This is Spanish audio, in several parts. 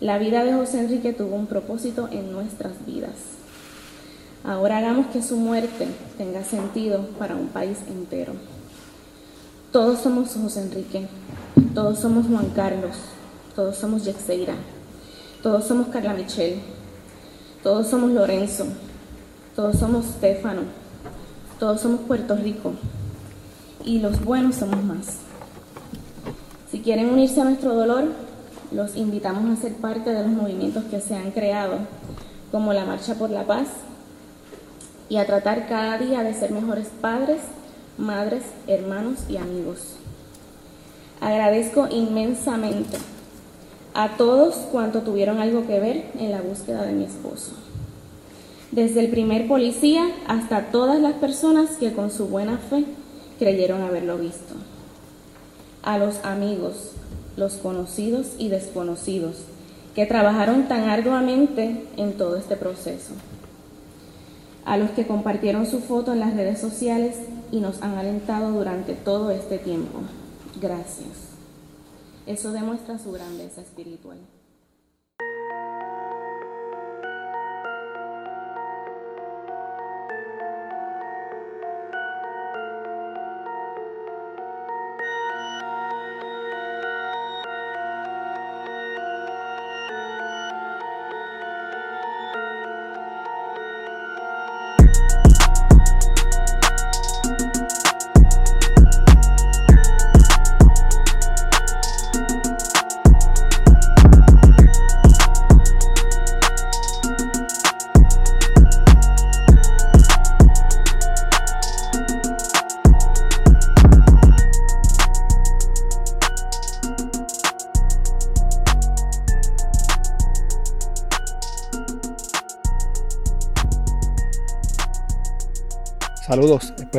la vida de José Enrique tuvo un propósito en nuestras vidas. Ahora hagamos que su muerte tenga sentido para un país entero. Todos somos José Enrique, todos somos Juan Carlos, todos somos Yexeira, todos somos Carla Michelle, todos somos Lorenzo, todos somos Stefano, todos somos Puerto Rico. Y los buenos somos más. Si quieren unirse a nuestro dolor, los invitamos a ser parte de los movimientos que se han creado, como la Marcha por la Paz, y a tratar cada día de ser mejores padres, madres, hermanos y amigos. Agradezco inmensamente a todos cuantos tuvieron algo que ver en la búsqueda de mi esposo. Desde el primer policía hasta todas las personas que con su buena fe creyeron haberlo visto. A los amigos, los conocidos y desconocidos que trabajaron tan arduamente en todo este proceso. A los que compartieron su foto en las redes sociales y nos han alentado durante todo este tiempo. Gracias. Eso demuestra su grandeza espiritual.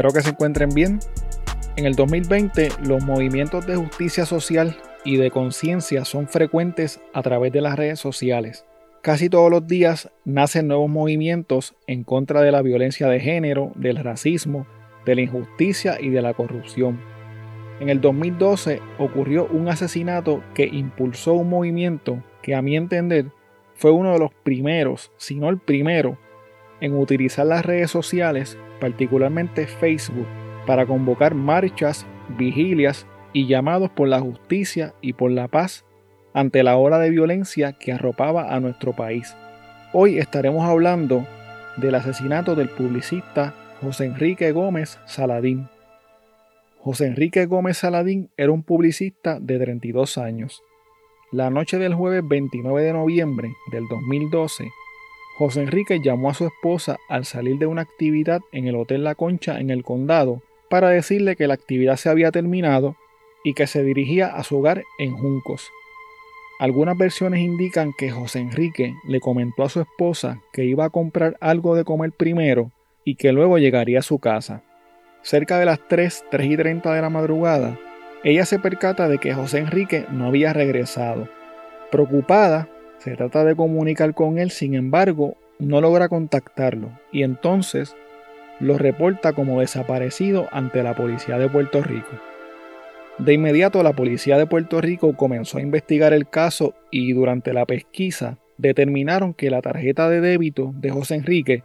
Espero que se encuentren bien. En el 2020 los movimientos de justicia social y de conciencia son frecuentes a través de las redes sociales. Casi todos los días nacen nuevos movimientos en contra de la violencia de género, del racismo, de la injusticia y de la corrupción. En el 2012 ocurrió un asesinato que impulsó un movimiento que a mi entender fue uno de los primeros, si no el primero, en utilizar las redes sociales particularmente Facebook, para convocar marchas, vigilias y llamados por la justicia y por la paz ante la ola de violencia que arropaba a nuestro país. Hoy estaremos hablando del asesinato del publicista José Enrique Gómez Saladín. José Enrique Gómez Saladín era un publicista de 32 años. La noche del jueves 29 de noviembre del 2012, José Enrique llamó a su esposa al salir de una actividad en el Hotel La Concha en el condado para decirle que la actividad se había terminado y que se dirigía a su hogar en Juncos. Algunas versiones indican que José Enrique le comentó a su esposa que iba a comprar algo de comer primero y que luego llegaría a su casa. Cerca de las 3, 3 y 30 de la madrugada, ella se percata de que José Enrique no había regresado. Preocupada, se trata de comunicar con él, sin embargo, no logra contactarlo y entonces lo reporta como desaparecido ante la policía de Puerto Rico. De inmediato la policía de Puerto Rico comenzó a investigar el caso y durante la pesquisa determinaron que la tarjeta de débito de José Enrique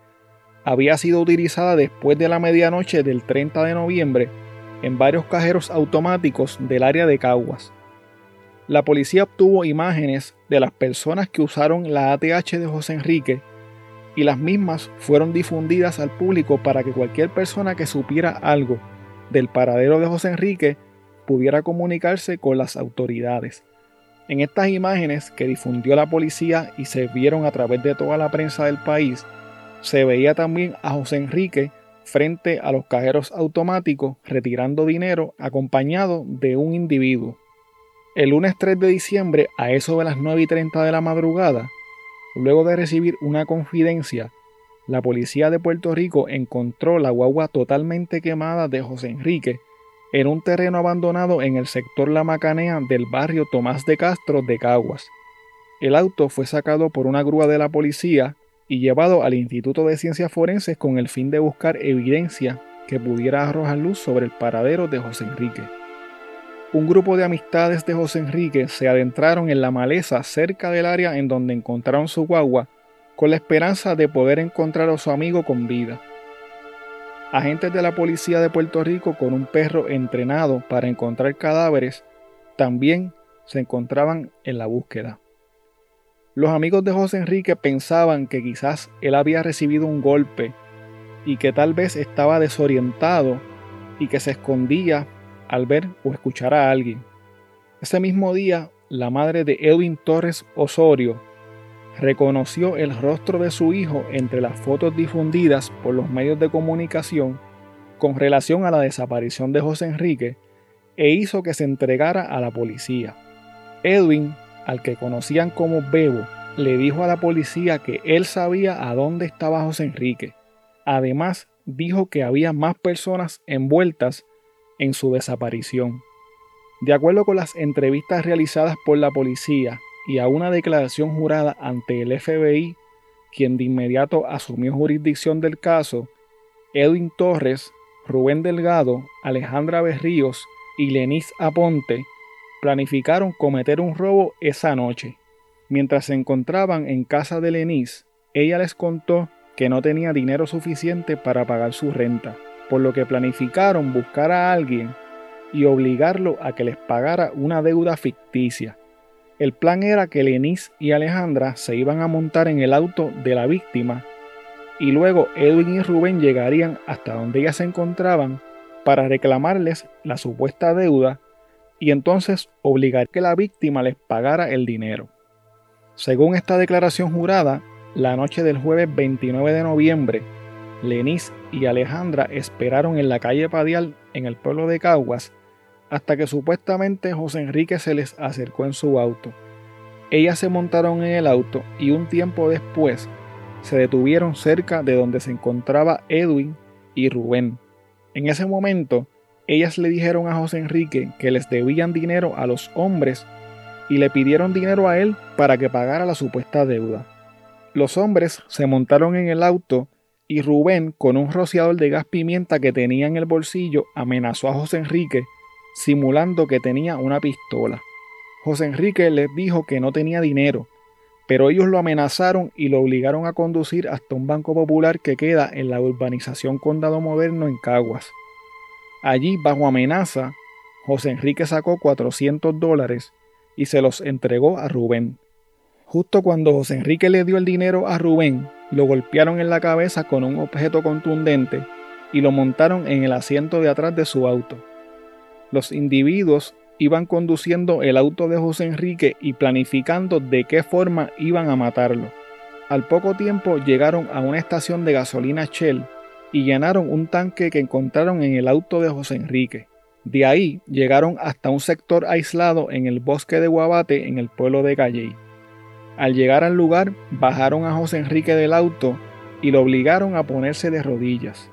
había sido utilizada después de la medianoche del 30 de noviembre en varios cajeros automáticos del área de Caguas. La policía obtuvo imágenes de las personas que usaron la ATH de José Enrique y las mismas fueron difundidas al público para que cualquier persona que supiera algo del paradero de José Enrique pudiera comunicarse con las autoridades. En estas imágenes que difundió la policía y se vieron a través de toda la prensa del país, se veía también a José Enrique frente a los cajeros automáticos retirando dinero acompañado de un individuo. El lunes 3 de diciembre, a eso de las 9 y 30 de la madrugada, luego de recibir una confidencia, la policía de Puerto Rico encontró la guagua totalmente quemada de José Enrique en un terreno abandonado en el sector La Macanea del barrio Tomás de Castro de Caguas. El auto fue sacado por una grúa de la policía y llevado al Instituto de Ciencias Forenses con el fin de buscar evidencia que pudiera arrojar luz sobre el paradero de José Enrique. Un grupo de amistades de José Enrique se adentraron en la maleza cerca del área en donde encontraron su guagua con la esperanza de poder encontrar a su amigo con vida. Agentes de la policía de Puerto Rico con un perro entrenado para encontrar cadáveres también se encontraban en la búsqueda. Los amigos de José Enrique pensaban que quizás él había recibido un golpe y que tal vez estaba desorientado y que se escondía al ver o escuchar a alguien. Ese mismo día, la madre de Edwin Torres Osorio reconoció el rostro de su hijo entre las fotos difundidas por los medios de comunicación con relación a la desaparición de José Enrique e hizo que se entregara a la policía. Edwin al que conocían como Bebo, le dijo a la policía que él sabía a dónde estaba José Enrique. Además, dijo que había más personas envueltas en su desaparición. De acuerdo con las entrevistas realizadas por la policía y a una declaración jurada ante el FBI, quien de inmediato asumió jurisdicción del caso, Edwin Torres, Rubén Delgado, Alejandra Berríos y Lenis Aponte planificaron cometer un robo esa noche. Mientras se encontraban en casa de Lenis, ella les contó que no tenía dinero suficiente para pagar su renta, por lo que planificaron buscar a alguien y obligarlo a que les pagara una deuda ficticia. El plan era que Lenis y Alejandra se iban a montar en el auto de la víctima y luego Edwin y Rubén llegarían hasta donde ellas se encontraban para reclamarles la supuesta deuda y entonces obligar que la víctima les pagara el dinero. Según esta declaración jurada, la noche del jueves 29 de noviembre, Lenis y Alejandra esperaron en la calle Padial en el pueblo de Caguas hasta que supuestamente José Enrique se les acercó en su auto. Ellas se montaron en el auto y un tiempo después se detuvieron cerca de donde se encontraba Edwin y Rubén. En ese momento, ellas le dijeron a José Enrique que les debían dinero a los hombres y le pidieron dinero a él para que pagara la supuesta deuda. Los hombres se montaron en el auto y Rubén, con un rociador de gas pimienta que tenía en el bolsillo, amenazó a José Enrique, simulando que tenía una pistola. José Enrique les dijo que no tenía dinero, pero ellos lo amenazaron y lo obligaron a conducir hasta un banco popular que queda en la urbanización Condado Moderno en Caguas. Allí, bajo amenaza, José Enrique sacó 400 dólares y se los entregó a Rubén. Justo cuando José Enrique le dio el dinero a Rubén, lo golpearon en la cabeza con un objeto contundente y lo montaron en el asiento de atrás de su auto. Los individuos iban conduciendo el auto de José Enrique y planificando de qué forma iban a matarlo. Al poco tiempo llegaron a una estación de gasolina Shell y llenaron un tanque que encontraron en el auto de José Enrique. De ahí llegaron hasta un sector aislado en el bosque de Guabate en el pueblo de Calley. Al llegar al lugar, bajaron a José Enrique del auto y lo obligaron a ponerse de rodillas.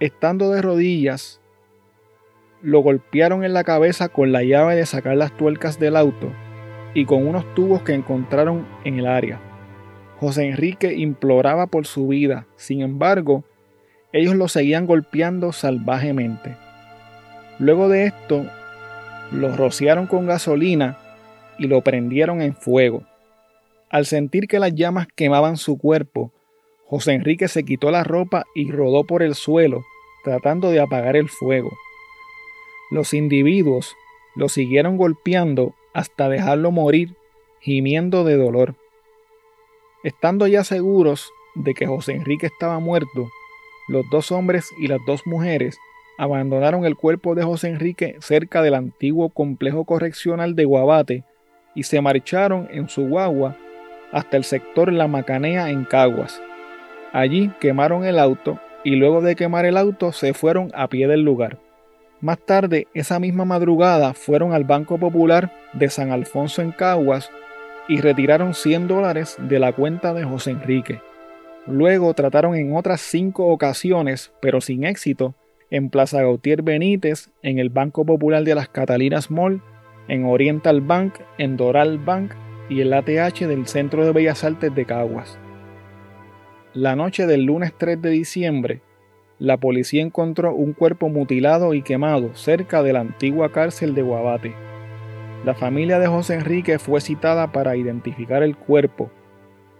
Estando de rodillas, lo golpearon en la cabeza con la llave de sacar las tuercas del auto y con unos tubos que encontraron en el área. José Enrique imploraba por su vida, sin embargo, ellos lo seguían golpeando salvajemente. Luego de esto, lo rociaron con gasolina y lo prendieron en fuego. Al sentir que las llamas quemaban su cuerpo, José Enrique se quitó la ropa y rodó por el suelo, tratando de apagar el fuego. Los individuos lo siguieron golpeando hasta dejarlo morir, gimiendo de dolor. Estando ya seguros de que José Enrique estaba muerto, los dos hombres y las dos mujeres abandonaron el cuerpo de José Enrique cerca del antiguo complejo correccional de Guabate y se marcharon en su guagua hasta el sector La Macanea en Caguas. Allí quemaron el auto y luego de quemar el auto se fueron a pie del lugar. Más tarde, esa misma madrugada, fueron al Banco Popular de San Alfonso en Caguas y retiraron 100 dólares de la cuenta de José Enrique. Luego trataron en otras cinco ocasiones, pero sin éxito, en Plaza Gautier Benítez, en el Banco Popular de las Catalinas Mall, en Oriental Bank, en Doral Bank y el ATH del Centro de Bellas Artes de Caguas. La noche del lunes 3 de diciembre, la policía encontró un cuerpo mutilado y quemado cerca de la antigua cárcel de Guabate. La familia de José Enrique fue citada para identificar el cuerpo,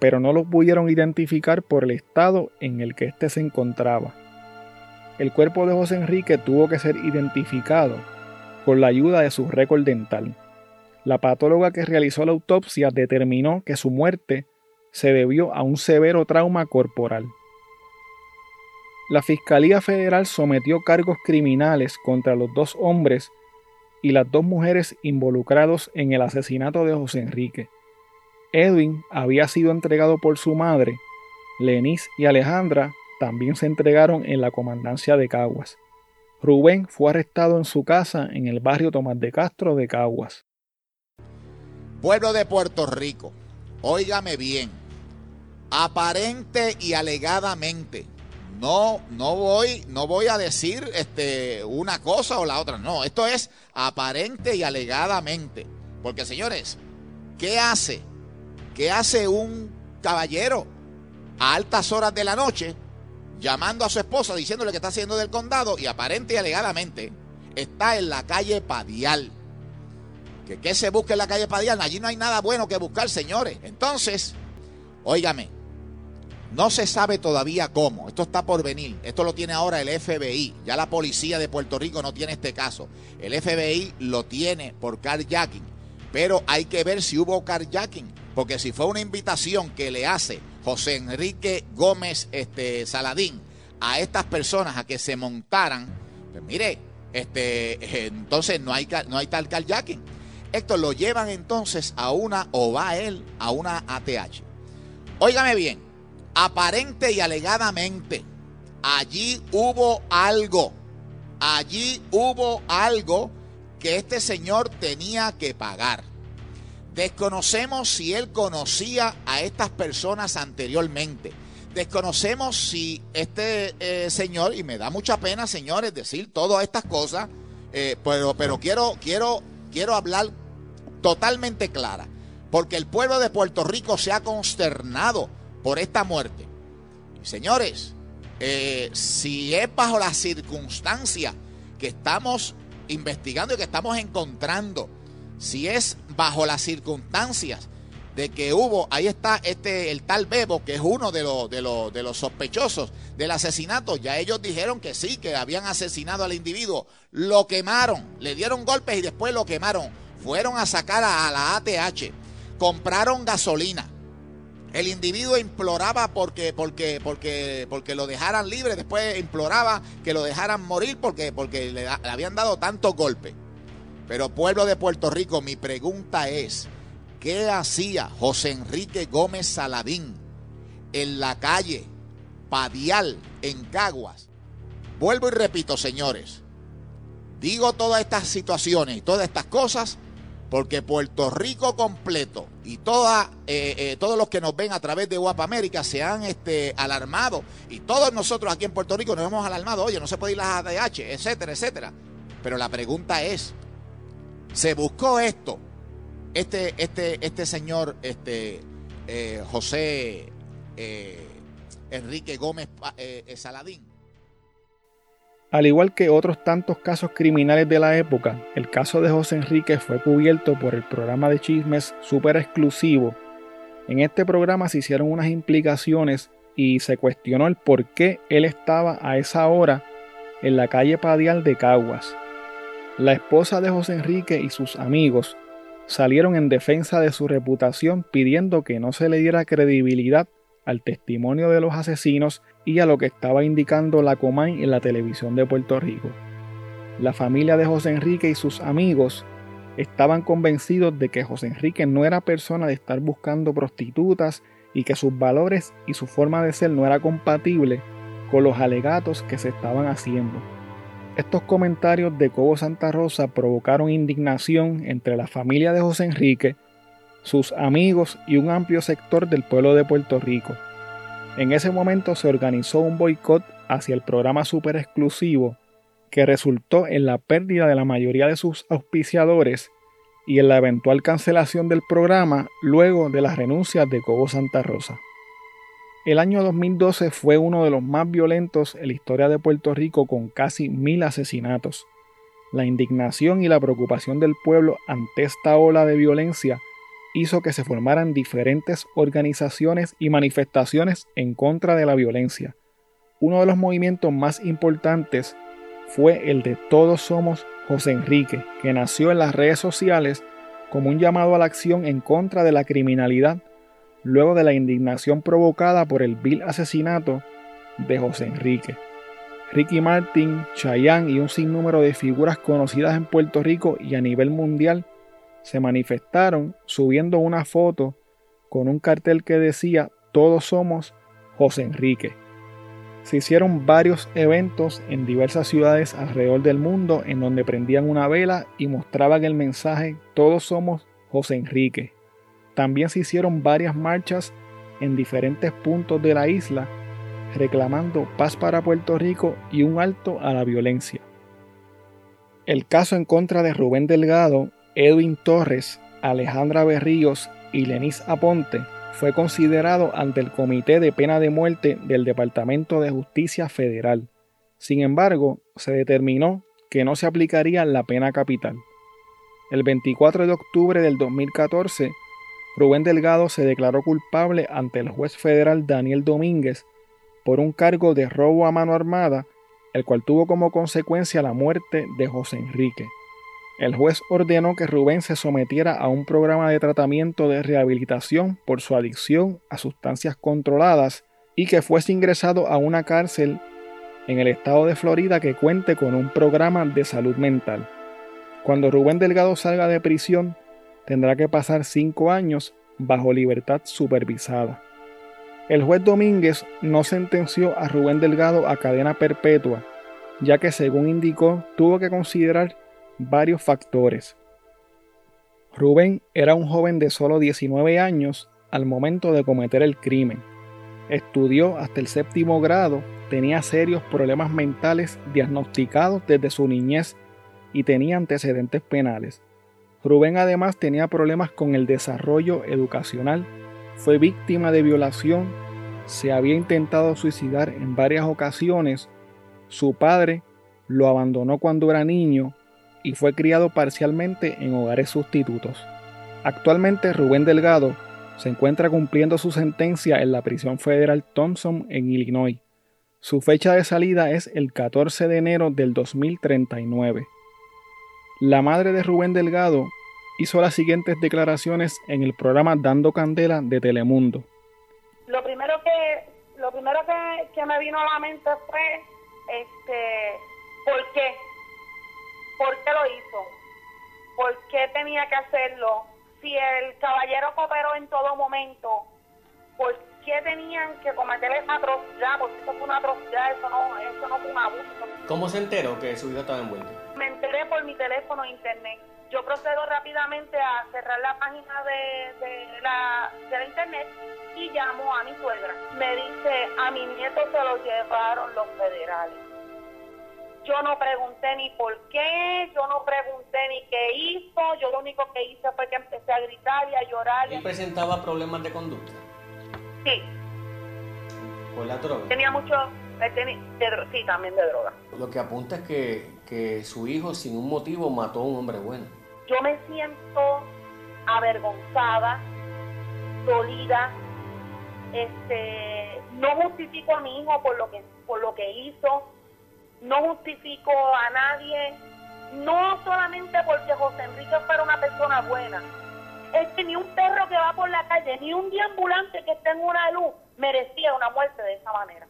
pero no lo pudieron identificar por el estado en el que éste se encontraba. El cuerpo de José Enrique tuvo que ser identificado con la ayuda de su récord dental. La patóloga que realizó la autopsia determinó que su muerte se debió a un severo trauma corporal. La Fiscalía Federal sometió cargos criminales contra los dos hombres y las dos mujeres involucrados en el asesinato de José Enrique. Edwin había sido entregado por su madre, Lenis y Alejandra también se entregaron en la comandancia de Caguas. Rubén fue arrestado en su casa en el barrio Tomás de Castro de Caguas. Pueblo de Puerto Rico, óigame bien, aparente y alegadamente, no, no voy, no voy a decir este, una cosa o la otra. No, esto es aparente y alegadamente. Porque, señores, ¿qué hace? ¿Qué hace un caballero a altas horas de la noche llamando a su esposa diciéndole que está haciendo del condado y aparente y alegadamente está en la calle Padial? ¿Que qué se busca en la calle Padial? Allí no hay nada bueno que buscar, señores. Entonces, óigame, no se sabe todavía cómo. Esto está por venir. Esto lo tiene ahora el FBI. Ya la policía de Puerto Rico no tiene este caso. El FBI lo tiene por carjacking. Pero hay que ver si hubo carjacking. Porque si fue una invitación que le hace José Enrique Gómez este, Saladín a estas personas a que se montaran, pues mire, este, entonces no hay, no hay tal carjacking. Esto lo llevan entonces a una, o va él, a una ATH. Óigame bien aparente y alegadamente, allí hubo algo, allí hubo algo que este señor tenía que pagar. Desconocemos si él conocía a estas personas anteriormente. Desconocemos si este eh, señor, y me da mucha pena, señores, decir todas estas cosas, eh, pero, quiero, quiero, quiero hablar totalmente clara, porque el pueblo de Puerto Rico se ha consternado por esta muerte. Señores, eh, si es bajo las circunstancias que estamos investigando y que estamos encontrando, si es bajo las circunstancias de que hubo, ahí está este el tal Bebo, que es uno de los, de los, de los sospechosos del asesinato, ya ellos dijeron que sí, que habían asesinado al individuo, lo quemaron, le dieron golpes y después lo quemaron, fueron a sacar a la ATH, compraron gasolina, el individuo imploraba porque, porque, porque, porque lo dejaran libre, después imploraba que lo dejaran morir porque, porque le, habían dado tantos golpes. Pero pueblo de Puerto Rico, mi pregunta es, ¿qué hacía José Enrique Gómez Saladín en la calle Padial, en Caguas? Vuelvo y repito, señores, digo todas estas situaciones y todas estas cosas porque Puerto Rico completo y eh, eh, todos los que nos ven a través de Guapa América se han este, alarmado y todos nosotros aquí en Puerto Rico nos hemos alarmado, oye, no se puede ir a la ADH, etcétera, etcétera. Pero la pregunta es, ¿se buscó esto? Este, este, este señor, este, eh, José Enrique Gómez Saladín, al igual que otros tantos casos criminales de la época, el caso de José Enrique fue cubierto por el programa de chismes super exclusivo. En este programa se hicieron unas implicaciones y se cuestionó el por qué él estaba a esa hora en la calle Padial de Caguas. La esposa de José Enrique y sus amigos salieron en defensa de su reputación pidiendo que no se le diera credibilidad al testimonio de los asesinos y a lo que estaba indicando la Comay en la televisión de Puerto Rico. La familia de José Enrique y sus amigos estaban convencidos de que José Enrique no era persona de estar buscando prostitutas y que sus valores y su forma de ser no era compatible con los alegatos que se estaban haciendo. Estos comentarios de Cobo Santa Rosa provocaron indignación entre la familia de José Enrique, sus amigos y un amplio sector del pueblo de Puerto Rico. En ese momento se organizó un boicot hacia el programa super exclusivo que resultó en la pérdida de la mayoría de sus auspiciadores y en la eventual cancelación del programa luego de las renuncias de Cobo Santa Rosa. El año 2012 fue uno de los más violentos en la historia de Puerto Rico con casi mil asesinatos. La indignación y la preocupación del pueblo ante esta ola de violencia hizo que se formaran diferentes organizaciones y manifestaciones en contra de la violencia. Uno de los movimientos más importantes fue el de Todos Somos José Enrique, que nació en las redes sociales como un llamado a la acción en contra de la criminalidad, luego de la indignación provocada por el vil asesinato de José Enrique. Ricky Martin, Chayanne y un sinnúmero de figuras conocidas en Puerto Rico y a nivel mundial se manifestaron subiendo una foto con un cartel que decía Todos somos José Enrique. Se hicieron varios eventos en diversas ciudades alrededor del mundo en donde prendían una vela y mostraban el mensaje Todos somos José Enrique. También se hicieron varias marchas en diferentes puntos de la isla reclamando paz para Puerto Rico y un alto a la violencia. El caso en contra de Rubén Delgado, Edwin Torres, Alejandra Berríos y Lenis Aponte fue considerado ante el Comité de Pena de Muerte del Departamento de Justicia Federal. Sin embargo, se determinó que no se aplicaría la pena capital. El 24 de octubre del 2014, Rubén Delgado se declaró culpable ante el juez federal Daniel Domínguez por un cargo de robo a mano armada, el cual tuvo como consecuencia la muerte de José Enrique. El juez ordenó que Rubén se sometiera a un programa de tratamiento de rehabilitación por su adicción a sustancias controladas y que fuese ingresado a una cárcel en el estado de Florida que cuente con un programa de salud mental. Cuando Rubén Delgado salga de prisión, tendrá que pasar cinco años bajo libertad supervisada. El juez Domínguez no sentenció a Rubén Delgado a cadena perpetua, ya que según indicó tuvo que considerar varios factores. Rubén era un joven de solo 19 años al momento de cometer el crimen. Estudió hasta el séptimo grado, tenía serios problemas mentales diagnosticados desde su niñez y tenía antecedentes penales. Rubén además tenía problemas con el desarrollo educacional, fue víctima de violación, se había intentado suicidar en varias ocasiones, su padre lo abandonó cuando era niño y fue criado parcialmente en hogares sustitutos. Actualmente Rubén Delgado se encuentra cumpliendo su sentencia en la prisión federal Thompson en Illinois. Su fecha de salida es el 14 de enero del 2039. La madre de Rubén Delgado hizo las siguientes declaraciones en el programa Dando Candela de Telemundo. Lo primero que lo primero que, que me vino a la mente fue este ¿por qué? ¿Por qué lo hizo? ¿Por qué tenía que hacerlo? Si el caballero cooperó en todo momento, ¿por qué tenían que cometer esa atrocidad? Porque eso fue una atrocidad, eso no, eso no fue un abuso. ¿Cómo se enteró que su hijo estaba envuelto? Me enteré por mi teléfono e internet. Yo procedo rápidamente a cerrar la página de, de, la, de la internet y llamo a mi suegra. Me dice, a mi nieto se lo llevaron los federales. Yo no pregunté ni por qué, yo no pregunté ni qué hizo, yo lo único que hice fue que empecé a gritar y a llorar. ¿Él presentaba problemas de conducta? Sí. ¿Por la droga? Tenía mucho, tenía, de, sí, también de droga. Lo que apunta es que, que su hijo sin un motivo mató a un hombre bueno. Yo me siento avergonzada, dolida, este, no justifico a mi hijo por lo que, por lo que hizo, no justifico a nadie, no solamente porque José Enrique fuera una persona buena, es que ni un perro que va por la calle, ni un ambulante que esté en una luz merecía una muerte de esa manera.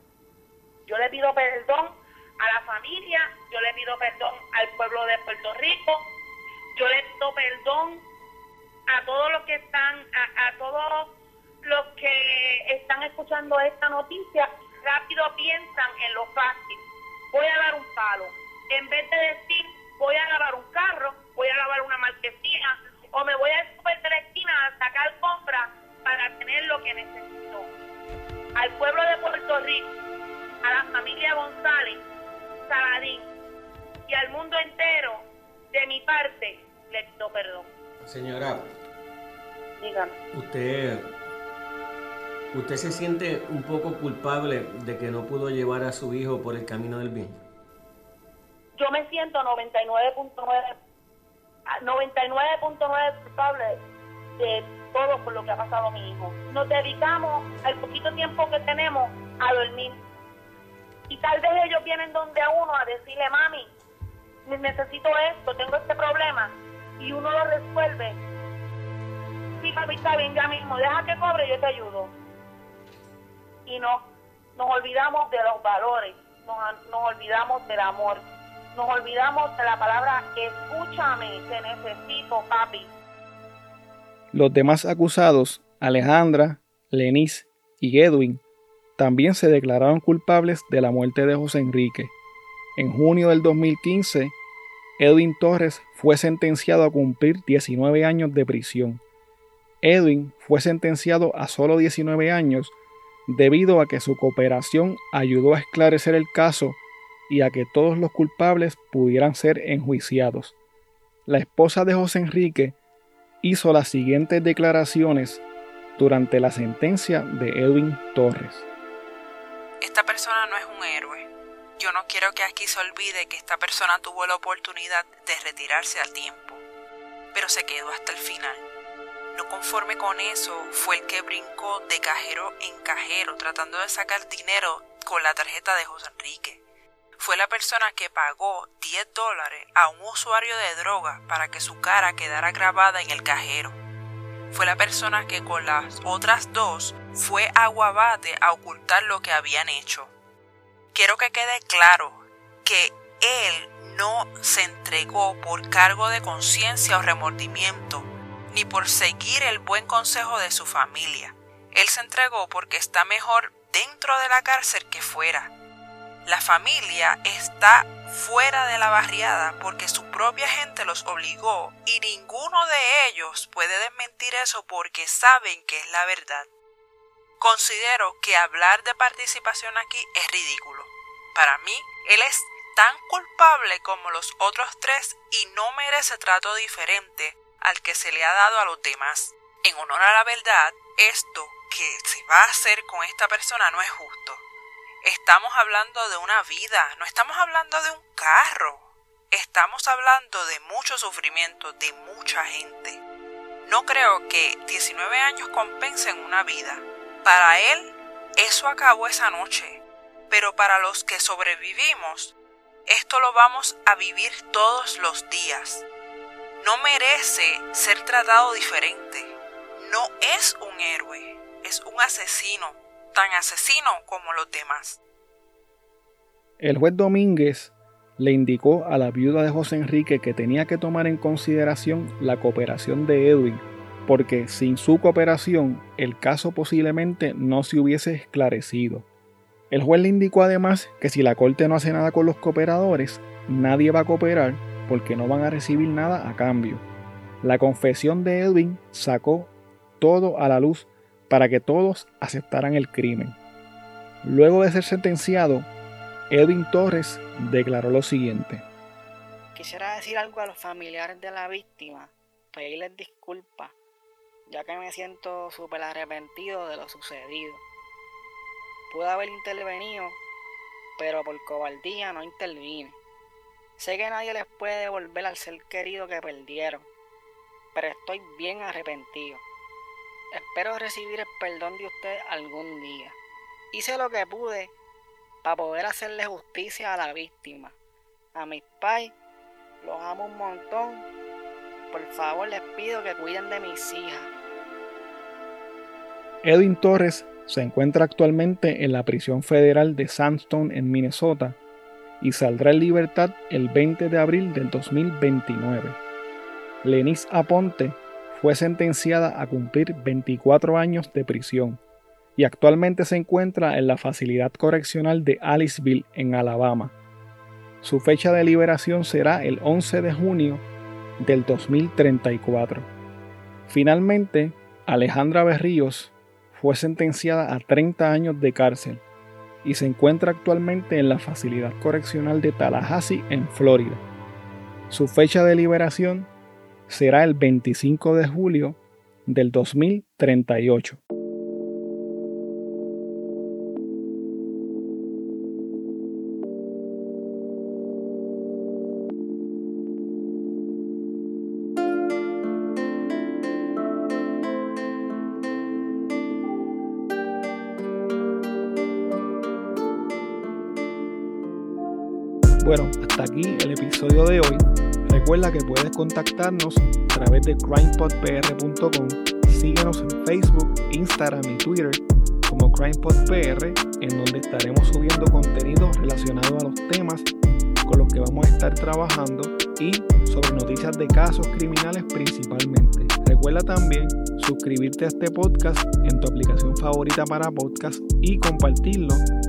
Yo le pido perdón a la familia, yo le pido perdón al pueblo de Puerto Rico, yo le pido perdón a todos los que están, a, todos los que están escuchando esta noticia, rápido piensan en lo fácil voy a dar un palo. En vez de decir, voy a lavar un carro, voy a lavar una marquesina, o me voy al super de la esquina a sacar compras para tener lo que necesito. Al pueblo de Puerto Rico, a la familia González, Saladín y al mundo entero, de mi parte, le pido perdón. Señora, dígame. Usted ¿Usted se siente un poco culpable de que no pudo llevar a su hijo por el camino del bien? Yo me siento 99.9 99.9 culpable de todo por lo que ha pasado a mi hijo. Nos dedicamos al poquito tiempo que tenemos a dormir. Y tal vez ellos vienen donde a uno a decirle, mami, necesito esto, tengo este problema. Y uno lo resuelve. Sí, papi, está bien, ya mismo, deja que cobre, yo te ayudo. Y no, nos olvidamos de los valores, nos, nos olvidamos del amor, nos olvidamos de la palabra escúchame, te necesito, papi. Los demás acusados, Alejandra, Lenis y Edwin, también se declararon culpables de la muerte de José Enrique. En junio del 2015, Edwin Torres fue sentenciado a cumplir 19 años de prisión. Edwin fue sentenciado a solo 19 años debido a que su cooperación ayudó a esclarecer el caso y a que todos los culpables pudieran ser enjuiciados. La esposa de José Enrique hizo las siguientes declaraciones durante la sentencia de Edwin Torres. Esta persona no es un héroe. Yo no quiero que aquí se olvide que esta persona tuvo la oportunidad de retirarse al tiempo, pero se quedó hasta el final. No conforme con eso, fue el que brincó de cajero en cajero tratando de sacar dinero con la tarjeta de José Enrique fue la persona que pagó 10 dólares a un usuario de droga para que su cara quedara grabada en el cajero. Fue la persona que con las otras dos fue a Guabate a ocultar lo que habían hecho. Quiero que quede claro que él no se entregó por cargo de conciencia o remordimiento, ni por seguir el buen consejo de su familia. Él se entregó porque está mejor dentro de la cárcel que fuera la familia está fuera de la barriada porque su propia gente los obligó y ninguno de ellos puede desmentir eso porque saben que es la verdad. Considero que hablar de participación aquí es ridículo. Para mí, él es tan culpable como los otros tres y no merece trato diferente al que se le ha dado a los demás. En honor a la verdad, esto que se va a hacer con esta persona no es justo. Estamos hablando de una vida, no estamos hablando de un carro. Estamos hablando de mucho sufrimiento, de mucha gente. No creo que 19 años compensen una vida. Para él, eso acabó esa noche. Pero para los que sobrevivimos, esto lo vamos a vivir todos los días. No merece ser tratado diferente. No es un héroe, es un asesino tan asesino como los demás. El juez Domínguez le indicó a la viuda de José Enrique que tenía que tomar en consideración la cooperación de Edwin, porque sin su cooperación el caso posiblemente no se hubiese esclarecido. El juez le indicó además que si la corte no hace nada con los cooperadores, nadie va a cooperar porque no van a recibir nada a cambio. La confesión de Edwin sacó todo a la luz para que todos aceptaran el crimen. Luego de ser sentenciado, Edwin Torres declaró lo siguiente. Quisiera decir algo a los familiares de la víctima, pedirles disculpas, ya que me siento súper arrepentido de lo sucedido. Pude haber intervenido, pero por cobardía no intervine. Sé que nadie les puede devolver al ser querido que perdieron, pero estoy bien arrepentido. Espero recibir el perdón de usted algún día. Hice lo que pude para poder hacerle justicia a la víctima. A mis pais los amo un montón. Por favor les pido que cuiden de mis hijas. Edwin Torres se encuentra actualmente en la prisión federal de Sandstone en Minnesota y saldrá en libertad el 20 de abril del 2029. Lenis Aponte fue sentenciada a cumplir 24 años de prisión y actualmente se encuentra en la facilidad correccional de Aliceville, en Alabama. Su fecha de liberación será el 11 de junio del 2034. Finalmente, Alejandra Berríos fue sentenciada a 30 años de cárcel y se encuentra actualmente en la facilidad correccional de Tallahassee, en Florida. Su fecha de liberación será el 25 de julio del 2038. Bueno, hasta aquí el episodio de hoy. Recuerda que puedes contactarnos a través de crimepodpr.com. Síguenos en Facebook, Instagram y Twitter como CrimePodPR, en donde estaremos subiendo contenido relacionado a los temas con los que vamos a estar trabajando y sobre noticias de casos criminales principalmente. Recuerda también suscribirte a este podcast en tu aplicación favorita para podcast y compartirlo